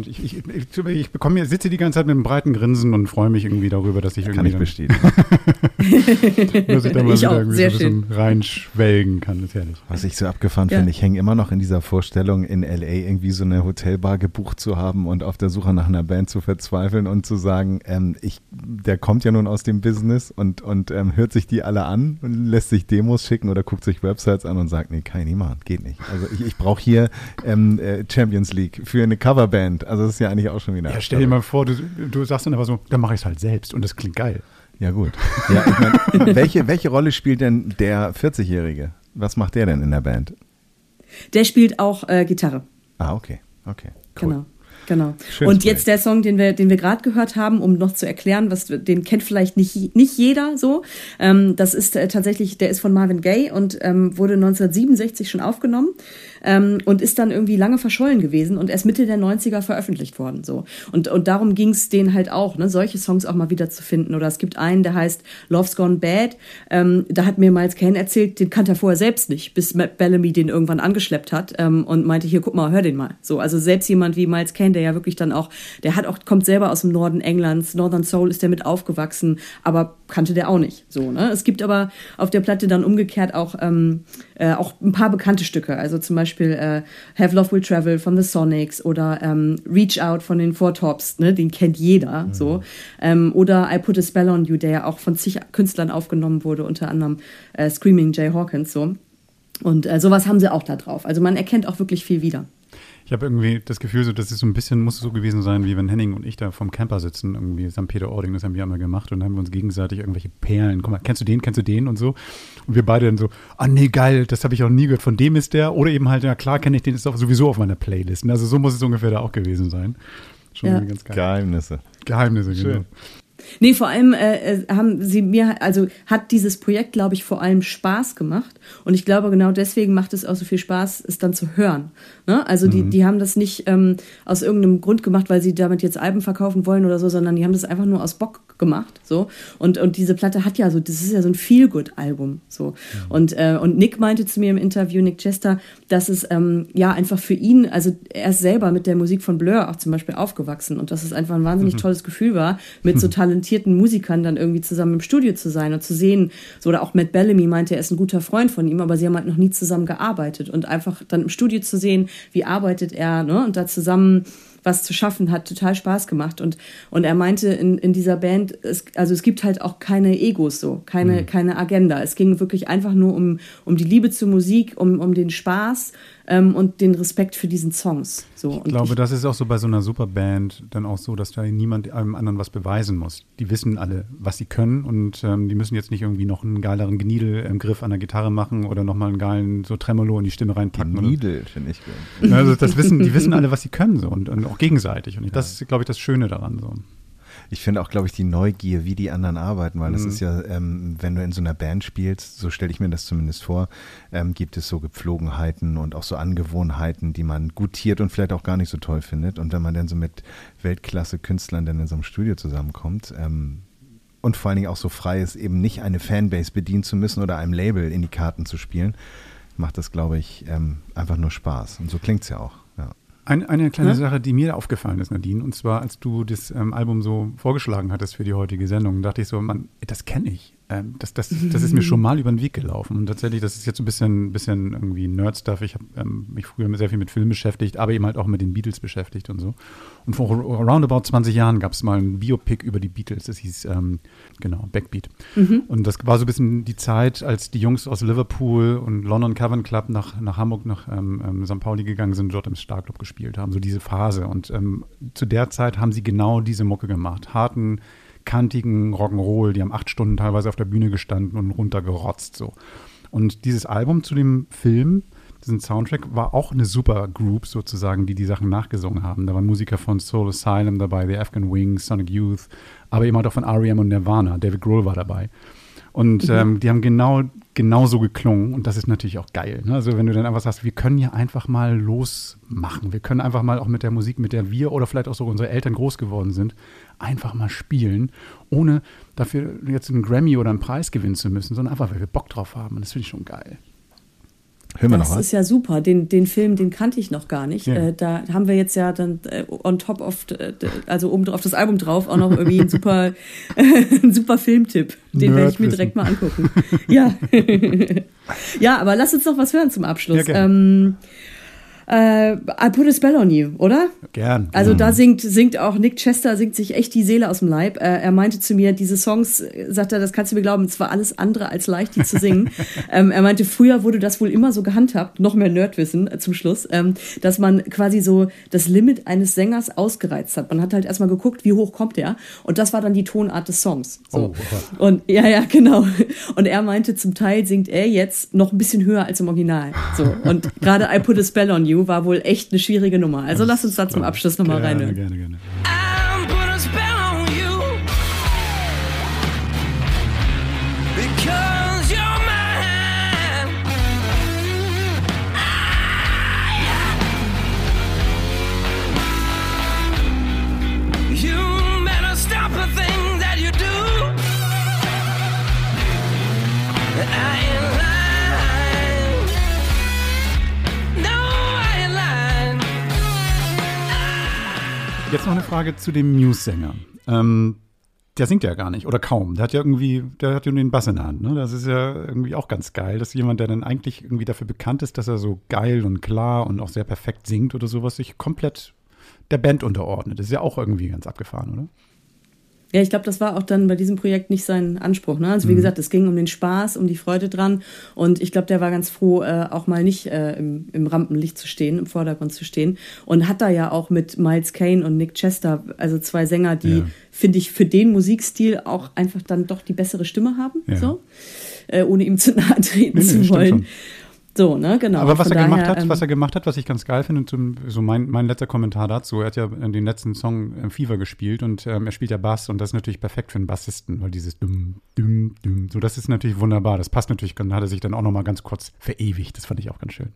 Ich, ich, ich, ich bekomme, sitze die ganze Zeit mit einem breiten Grinsen und freue mich irgendwie darüber, dass ich Kann irgendwie ich bestätigen. dann, dass ich da mal Ich wieder auch, irgendwie sehr so ein bisschen reinschwelgen kann. Das ist herrlich. Was ich so abgefahren Ja. finde, ich hänge immer noch in dieser Vorstellung, in LA irgendwie so eine Hotelbar gebucht zu haben und auf der Suche nach einer Band zu verzweifeln und zu sagen, ähm, ich, der kommt ja nun aus dem Business und, und ähm, hört sich die alle an und lässt sich Demos schicken oder guckt sich Websites an und sagt, nee, kann ich nicht machen, geht nicht. Also ich, ich brauche hier ähm, äh, Champions League für eine Coverband. Also das ist ja eigentlich auch schon wieder. Ja, stell dir mal vor, du, du sagst dann aber so, dann mache ich es halt selbst und das klingt geil. Ja, gut. Ja, ich mein, welche, welche Rolle spielt denn der 40-Jährige? Was macht der denn in der Band? Der spielt auch äh, Gitarre. Ah, okay. Okay. Cool. Genau. Genau. Schönes und jetzt der Song, den wir, den wir gerade gehört haben, um noch zu erklären, was den kennt vielleicht nicht, nicht jeder so. Ähm, das ist äh, tatsächlich, der ist von Marvin Gaye und ähm, wurde 1967 schon aufgenommen ähm, und ist dann irgendwie lange verschollen gewesen und erst Mitte der 90er veröffentlicht worden. So. Und, und darum ging es denen halt auch, ne, solche Songs auch mal wieder zu finden. Oder es gibt einen, der heißt Love's Gone Bad. Ähm, da hat mir Miles Kane erzählt, den kannte er vorher selbst nicht, bis Matt Bellamy den irgendwann angeschleppt hat ähm, und meinte, hier, guck mal, hör den mal. So, also selbst jemand wie Miles Kane, der ja wirklich dann auch, der hat auch, kommt selber aus dem Norden Englands, Northern Soul ist der mit aufgewachsen, aber kannte der auch nicht. So, ne? Es gibt aber auf der Platte dann umgekehrt auch, ähm, äh, auch ein paar bekannte Stücke. Also zum Beispiel äh, Have Love Will Travel von The Sonics oder ähm, Reach Out von den Four Tops, ne? Den kennt jeder. So. Ähm, oder I Put a Spell on You, der ja auch von zig Künstlern aufgenommen wurde, unter anderem äh, Screaming Jay Hawkins. So. Und äh, sowas haben sie auch da drauf. Also man erkennt auch wirklich viel wieder. Ich habe irgendwie das Gefühl, so, dass es so ein bisschen muss es so gewesen sein, wie wenn Henning und ich da vom Camper sitzen, irgendwie St. Peter-Ording, das haben wir einmal gemacht und dann haben wir uns gegenseitig irgendwelche Perlen, guck mal, kennst du den, kennst du den und so. Und wir beide dann so, ah nee, geil, das habe ich auch nie gehört, von dem ist der. Oder eben halt, ja klar kenne ich den, ist auch sowieso auf meiner Playlist. Also so muss es ungefähr da auch gewesen sein. Schon Ja. irgendwie ganz geil. Geheimnisse. Geheimnisse, genau. Schön. Nee, vor allem äh, äh, haben sie mir, also hat dieses Projekt, glaube ich, vor allem Spaß gemacht. Und ich glaube, genau deswegen macht es auch so viel Spaß, es dann zu hören. Ne? Also die, die haben das nicht ähm, aus irgendeinem Grund gemacht, weil sie damit jetzt Alben verkaufen wollen oder so, sondern die haben das einfach nur aus Bock gemacht. So. Und, und diese Platte hat ja so, das ist ja so ein Feel-Good-Album. So. Und, äh, und Nick meinte zu mir im Interview, Nick Chester, dass es ähm, ja einfach für ihn, also er ist selber mit der Musik von Blur auch zum Beispiel aufgewachsen und dass es einfach ein wahnsinnig tolles Gefühl war, mit so talentierten Musikern dann irgendwie zusammen im Studio zu sein und zu sehen, so oder auch Matt Bellamy meinte, er ist ein guter Freund von ihm, aber sie haben halt noch nie zusammen gearbeitet und einfach dann im Studio zu sehen, wie arbeitet er, ne, und da zusammen was zu schaffen, hat total Spaß gemacht. Und, und er meinte in, in dieser Band, es, also es gibt halt auch keine Egos so, keine, keine Agenda. Es ging wirklich einfach nur um, um die Liebe zur Musik, um, um den Spaß ähm, und den Respekt für diesen Songs. So. Ich glaube, das ist auch so bei so einer Superband dann auch so, dass da niemand einem anderen was beweisen muss. Die wissen alle, was sie können und ähm, die müssen jetzt nicht irgendwie noch einen geileren Gniedel im Griff an der Gitarre machen oder nochmal einen geilen so Tremolo in die Stimme reinpacken. Needle, finde ich gut. Ja, Also das wissen, die wissen alle, was sie können so und, und auch gegenseitig. Und ich, das ist, glaube ich, das Schöne daran so. Ich finde auch, glaube ich, die Neugier, wie die anderen arbeiten, weil das Mhm. ist ja, ähm, wenn du in so einer Band spielst, so stelle ich mir das zumindest vor, ähm, gibt es so Gepflogenheiten und auch so Angewohnheiten, die man gutiert und vielleicht auch gar nicht so toll findet. Und wenn man dann so mit Weltklasse-Künstlern dann in so einem Studio zusammenkommt, ähm, und vor allen Dingen auch so frei ist, eben nicht eine Fanbase bedienen zu müssen oder einem Label in die Karten zu spielen, macht das, glaube ich, ähm, einfach nur Spaß. Und so klingt es ja auch. Ein, eine kleine Ja? Sache, die mir aufgefallen ist, Nadine, und zwar, als du das ähm, Album so vorgeschlagen hattest für die heutige Sendung, dachte ich so, man, das kenne ich. Ähm, das, das, das ist mir schon mal über den Weg gelaufen. Und tatsächlich, das ist jetzt so ein bisschen, bisschen irgendwie Nerd-Stuff. Ich habe ähm, mich früher sehr viel mit Filmen beschäftigt, aber eben halt auch mit den Beatles beschäftigt und so. Und vor roundabout 20 Jahren gab es mal ein Biopic über die Beatles. Das hieß, ähm, genau, Backbeat. Und das war so ein bisschen die Zeit, als die Jungs aus Liverpool und London Cavern Club nach, nach Hamburg, nach ähm, ähm, St. Pauli gegangen sind, dort im Starclub gespielt haben. So diese Phase. Und ähm, zu der Zeit haben sie genau diese Mucke gemacht. Harten, kantigen Rock'n'Roll. Die haben acht Stunden teilweise auf der Bühne gestanden und runtergerotzt. So. Und dieses Album zu dem Film, diesen Soundtrack, war auch eine super Group sozusagen, die die Sachen nachgesungen haben. Da waren Musiker von Soul Asylum dabei, The Afghan Wings, Sonic Youth, aber eben halt auch von R.E.M. und Nirvana. David Grohl war dabei. Und ähm, die haben genau genauso geklungen und das ist natürlich auch geil. Ne? Also wenn du dann einfach sagst, wir können ja einfach mal losmachen. Wir können einfach mal auch mit der Musik, mit der wir oder vielleicht auch so unsere Eltern groß geworden sind, einfach mal spielen, ohne dafür jetzt einen Grammy oder einen Preis gewinnen zu müssen, sondern einfach, weil wir Bock drauf haben. Und das finde ich schon geil. Hören wir das noch was? ist ja super. Den, den Film, den kannte ich noch gar nicht. Ja. Äh, da haben wir jetzt ja dann äh, on top of, äh, also oben auf das Album drauf auch noch irgendwie einen super, einen super Filmtipp. Den werde ich mir direkt mal angucken. ja. ja, aber lass uns noch was hören zum Abschluss. Ja, ähm, äh, I put a spell on you, oder? Gern. Also da singt, singt auch Nick Chester, singt sich echt die Seele aus dem Leib. Äh, er meinte zu mir, diese Songs, sagt er, das kannst du mir glauben, es war alles andere als leicht, die zu singen. ähm, er meinte, früher wurde das wohl immer so gehandhabt, noch mehr Nerdwissen äh, zum Schluss, ähm, dass man quasi so das Limit eines Sängers ausgereizt hat. Man hat halt erstmal geguckt, wie hoch kommt er. Und das war dann die Tonart des Songs. So. Oh, Und ja, ja, genau. Und er meinte, zum Teil singt er jetzt noch ein bisschen höher als im Original. So. Und gerade I Put a Spell on You war wohl echt eine schwierige Nummer. Also lass uns da zum Abschluss nochmal gerne, reinhören. Gerne, gerne. Jetzt noch eine Frage zu dem Muse-Sänger. Ähm, der singt ja gar nicht oder kaum. Der hat ja irgendwie, der hat ja nur den Bass in der Hand. Ne? Das ist ja irgendwie auch ganz geil, dass jemand, der dann eigentlich irgendwie dafür bekannt ist, dass er so geil und klar und auch sehr perfekt singt oder sowas, sich komplett der Band unterordnet. Das ist ja auch irgendwie ganz abgefahren, oder? Ja, ich glaube, das war auch dann bei diesem Projekt nicht sein Anspruch. Ne? Also wie gesagt, es ging um den Spaß, um die Freude dran. Und ich glaube, der war ganz froh, äh, auch mal nicht äh, im, im Rampenlicht zu stehen, im Vordergrund zu stehen. Und hat da ja auch mit Miles Kane und Nick Chester, also zwei Sänger, die, Ja. finde ich, für den Musikstil auch einfach dann doch die bessere Stimme haben. Ja. So. Äh, ohne ihm zu nahe treten Nee, nee, zu wollen. So, ne, genau. Aber was Von er gemacht daher, hat, ähm, was er gemacht hat, was ich ganz geil finde, zum, so mein, mein letzter Kommentar dazu, er hat ja den letzten Song ähm, Fever gespielt und ähm, er spielt ja Bass und das ist natürlich perfekt für einen Bassisten, weil dieses dumm, dumm, dumm, so das ist natürlich wunderbar. Das passt natürlich, dann hat er sich dann auch noch mal ganz kurz verewigt. Das fand ich auch ganz schön.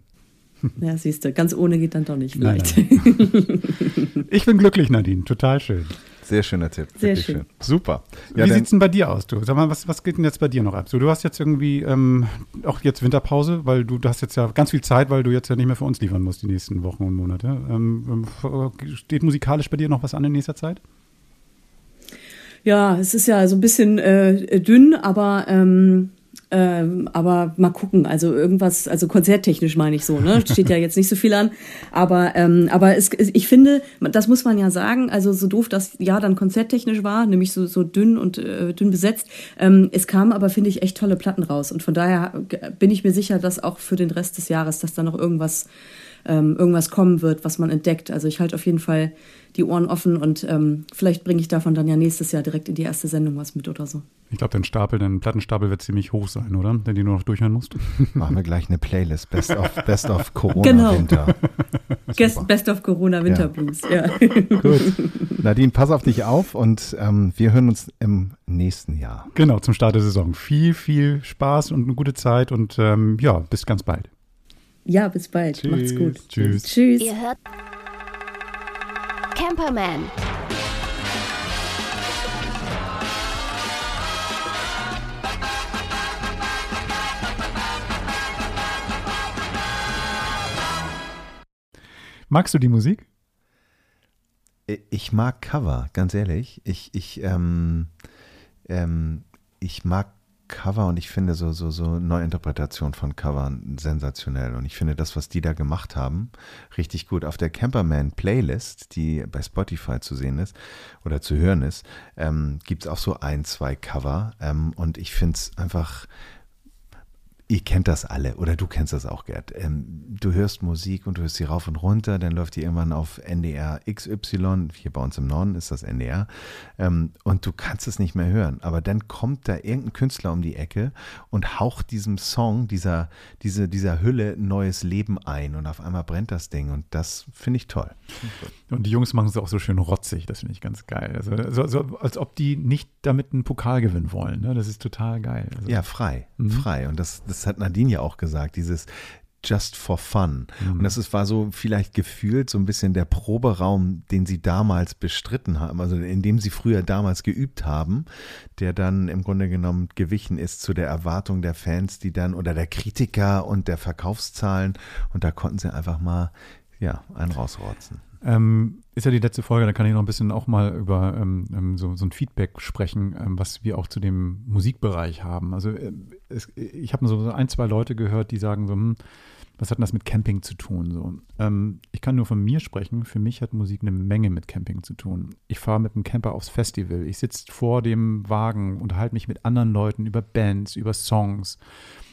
Ja, siehst du, ganz ohne geht dann doch nicht Nein, vielleicht. Ich bin glücklich, Nadine, total schön. Sehr schöner Tipp. Sehr wirklich schön. Super. Wie Ja, dann, sieht's denn bei dir aus, du? Sag mal, was, was geht denn jetzt bei dir noch ab? So, du hast jetzt irgendwie ähm, auch jetzt Winterpause, weil du, du hast jetzt ja ganz viel Zeit, weil du jetzt ja nicht mehr für uns liefern musst die nächsten Wochen und Monate. Ähm, ähm, steht musikalisch bei dir noch was an in nächster Zeit? Ja, es ist ja so ein bisschen äh, dünn, aber ähm, ähm, aber mal gucken. Also irgendwas, also konzerttechnisch meine ich so, ne? Steht ja jetzt nicht so viel an. Aber ähm, aber es, ich finde, das muss man ja sagen. Also so doof das Jahr dann konzerttechnisch war, nämlich so so dünn und äh, dünn besetzt. Ähm, es kamen aber finde ich echt tolle Platten raus und von daher bin ich mir sicher, dass auch für den Rest des Jahres, dass da noch irgendwas ähm, irgendwas kommen wird, was man entdeckt. Also ich halte auf jeden Fall die Ohren offen und ähm, vielleicht bringe ich davon dann ja nächstes Jahr direkt in die erste Sendung was mit oder so. Ich glaube, dein Stapel, dein Plattenstapel wird ziemlich hoch sein, oder? Den du nur noch durchhören musst. machen wir gleich eine Playlist. Best of, Best of Corona Genau. Winter. Guest, Best of Corona Winter Blues, ja. Gut. Nadine, pass auf dich auf und ähm, wir hören uns im nächsten Jahr. Genau, zum Start der Saison. Viel, viel Spaß und eine gute Zeit und ähm, ja, bis ganz bald. Ja, bis bald. Macht's Tschüss. gut. Tschüss. Tschüss. Ihr hört Camperman. Magst du die Musik? Ich mag Cover, ganz ehrlich. Ich, ich, ähm, ähm, ich mag Cover und ich finde so, so, so Neuinterpretation von Covern sensationell. Und ich finde das, was die da gemacht haben, richtig gut. Auf der Camperman Playlist, die bei Spotify zu sehen ist oder zu hören ist, ähm, gibt es auch so ein, zwei Cover. Ähm, und ich finde es einfach Ihr kennt das alle oder du kennst das auch, Gerd. Ähm, du hörst Musik und du hörst sie rauf und runter, dann läuft die irgendwann auf NDR XY, hier bei uns im Norden ist das NDR, ähm, und du kannst es nicht mehr hören. Aber dann kommt da irgendein Künstler um die Ecke und haucht diesem Song, dieser, diese, dieser Hülle neues Leben ein und auf einmal brennt das Ding und das finde ich toll. Und die Jungs machen es auch so schön rotzig, das finde ich ganz geil. Also, so, so, als ob die nicht damit einen Pokal gewinnen wollen. Ne? Das ist total geil. Also, Ja, frei, Mhm. frei. Und das, das hat Nadine ja auch gesagt, dieses just for fun. Und das ist, war so vielleicht gefühlt so ein bisschen der Proberaum, den sie damals bestritten haben, also in dem sie früher damals geübt haben, der dann im Grunde genommen gewichen ist zu der Erwartung der Fans, die dann oder der Kritiker und der Verkaufszahlen. Und da konnten sie einfach mal ja, einen rausrotzen. Ähm, ist ja die letzte Folge, da kann ich noch ein bisschen auch mal über ähm, ähm, so, so ein Feedback sprechen, ähm, was wir auch zu dem Musikbereich haben. Also äh, es, ich habe so ein, zwei Leute gehört, die sagen so, hm, was hat denn das mit Camping zu tun? So, ähm, ich kann nur von mir sprechen. Für mich hat Musik eine Menge mit Camping zu tun. Ich fahre mit dem Camper aufs Festival. Ich sitze vor dem Wagen, unterhalte mich mit anderen Leuten über Bands, über Songs.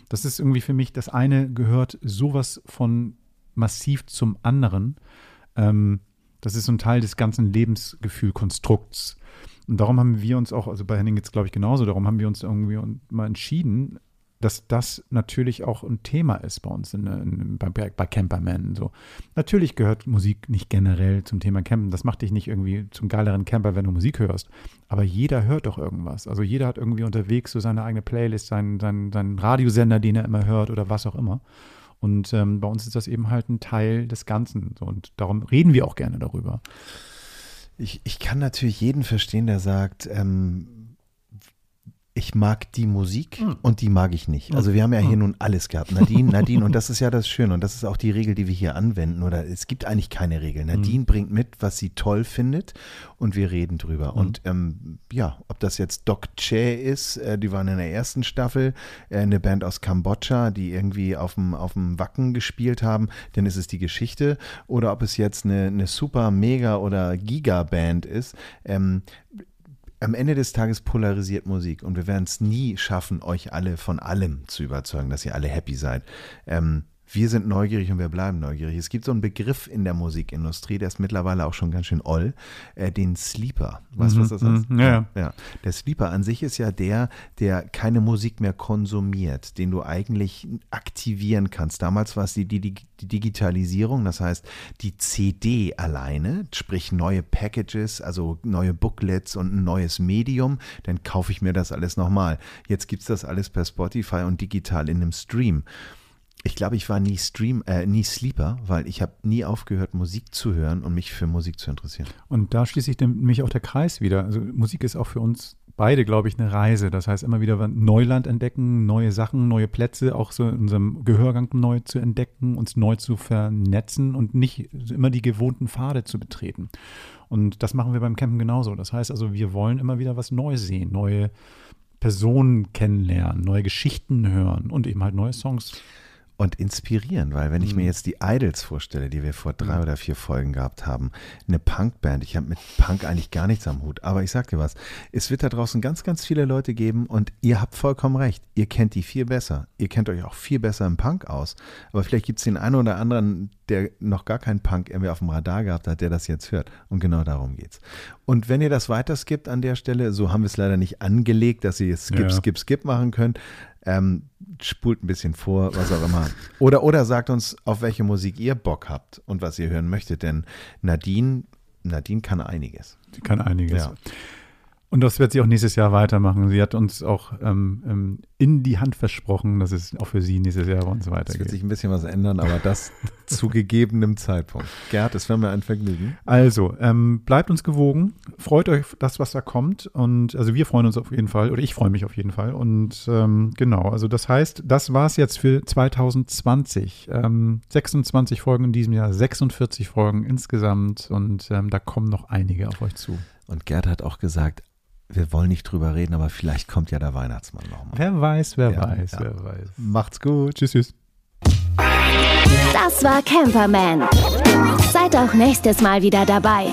Das ist irgendwie für mich, das eine gehört sowas von massiv zum anderen. Ähm, das ist so ein Teil des ganzen Lebensgefühlkonstrukts. Und darum haben wir uns auch, also bei Henning jetzt glaube ich genauso, darum haben wir uns irgendwie mal entschieden, dass das natürlich auch ein Thema ist bei uns in, in, bei, bei Camperman. So. Natürlich gehört Musik nicht generell zum Thema Campen. Das macht dich nicht irgendwie zum geileren Camper, wenn du Musik hörst. Aber jeder hört doch irgendwas. Also jeder hat irgendwie unterwegs so seine eigene Playlist, seinen, seinen, seinen Radiosender, den er immer hört oder was auch immer. Und ähm, bei uns ist das eben halt ein Teil des Ganzen. So. Und darum reden wir auch gerne darüber. Ich, ich kann natürlich jeden verstehen, der sagt, ähm, ich mag die Musik Hm. und die mag ich nicht. Also wir haben ja hier nun alles gehabt. Nadine, Nadine, und das ist ja das Schöne und das ist auch die Regel, die wir hier anwenden. Oder es gibt eigentlich keine Regel. Hm. Nadine bringt mit, was sie toll findet und wir reden drüber. Hm. Und ähm, ja, ob das jetzt Doc Che ist, äh, die waren in der ersten Staffel, äh, eine Band aus Kambodscha, die irgendwie auf dem, auf dem Wacken gespielt haben, dann ist es die Geschichte. Oder ob es jetzt eine, eine super, mega oder Giga-Band ist. Ähm, am Ende des Tages polarisiert Musik und wir werden es nie schaffen, euch alle von allem zu überzeugen, dass ihr alle happy seid. Ähm, wir sind neugierig und wir bleiben neugierig. Es gibt so einen Begriff in der Musikindustrie, der ist mittlerweile auch schon ganz schön oll, äh, den Sleeper. Weißt du, was das ist? mhm, ja, ja. ja. Der Sleeper an sich ist ja der, der keine Musik mehr konsumiert, den du eigentlich aktivieren kannst. Damals war es die, die, die Digitalisierung, das heißt die CD alleine, sprich neue Packages, also neue Booklets und ein neues Medium, dann kaufe ich mir das alles nochmal. Jetzt gibt es das alles per Spotify und digital in einem Stream. Ich glaube, ich war nie Stream, äh, nie Sleeper, weil ich habe nie aufgehört, Musik zu hören und mich für Musik zu interessieren. Und da schließt sich dann nämlich auch der Kreis wieder. Also Musik ist auch für uns beide, glaube ich, eine Reise. Das heißt, immer wieder Neuland entdecken, neue Sachen, neue Plätze, auch so in unserem Gehörgang neu zu entdecken, uns neu zu vernetzen und nicht immer die gewohnten Pfade zu betreten. Und das machen wir beim Campen genauso. Das heißt also, wir wollen immer wieder was Neues sehen, neue Personen kennenlernen, neue Geschichten hören und eben halt neue Songs. Und inspirieren, weil wenn ich Mhm. mir jetzt die Idols vorstelle, die wir vor drei oder vier Folgen gehabt haben, eine Punkband, ich habe mit Punk eigentlich gar nichts am Hut, aber ich sag dir was, es wird da draußen ganz, ganz viele Leute geben und ihr habt vollkommen recht, ihr kennt die viel besser, ihr kennt euch auch viel besser im Punk aus, aber vielleicht gibt es den einen oder anderen, der noch gar keinen Punk irgendwie auf dem Radar gehabt hat, der das jetzt hört und genau darum geht's. Und wenn ihr das weiterskippt an der Stelle, so haben wir es leider nicht angelegt, dass ihr jetzt Skip, Ja. Skip, Skip machen könnt, ähm, spult ein bisschen vor, was auch immer. Oder, oder sagt uns, auf welche Musik ihr Bock habt und was ihr hören möchtet, denn Nadine, Nadine kann einiges. Sie kann einiges. Ja. Und das wird sie auch nächstes Jahr weitermachen. Sie hat uns auch ähm, ähm, in die Hand versprochen, dass es auch für sie nächstes Jahr bei uns Es wird weitergeht. sich ein bisschen was ändern, aber das zu gegebenem Zeitpunkt. Gerd, es wäre mir ein Vergnügen. Also, ähm, bleibt uns gewogen, freut euch auf das, was da kommt. Und also wir freuen uns auf jeden Fall, oder ich freue mich auf jeden Fall. Und ähm, genau, also das heißt, das war es jetzt für 2020. Ähm, 26 Folgen in diesem Jahr, 46 Folgen insgesamt. Und ähm, da kommen noch einige auf euch zu. Und Gerd hat auch gesagt, wir wollen nicht drüber reden, aber vielleicht kommt ja der Weihnachtsmann nochmal. Wer weiß, wer Ja, weiß, ja. wer weiß. Macht's gut. Tschüss, tschüss. Das war Camperman. Seid auch nächstes Mal wieder dabei.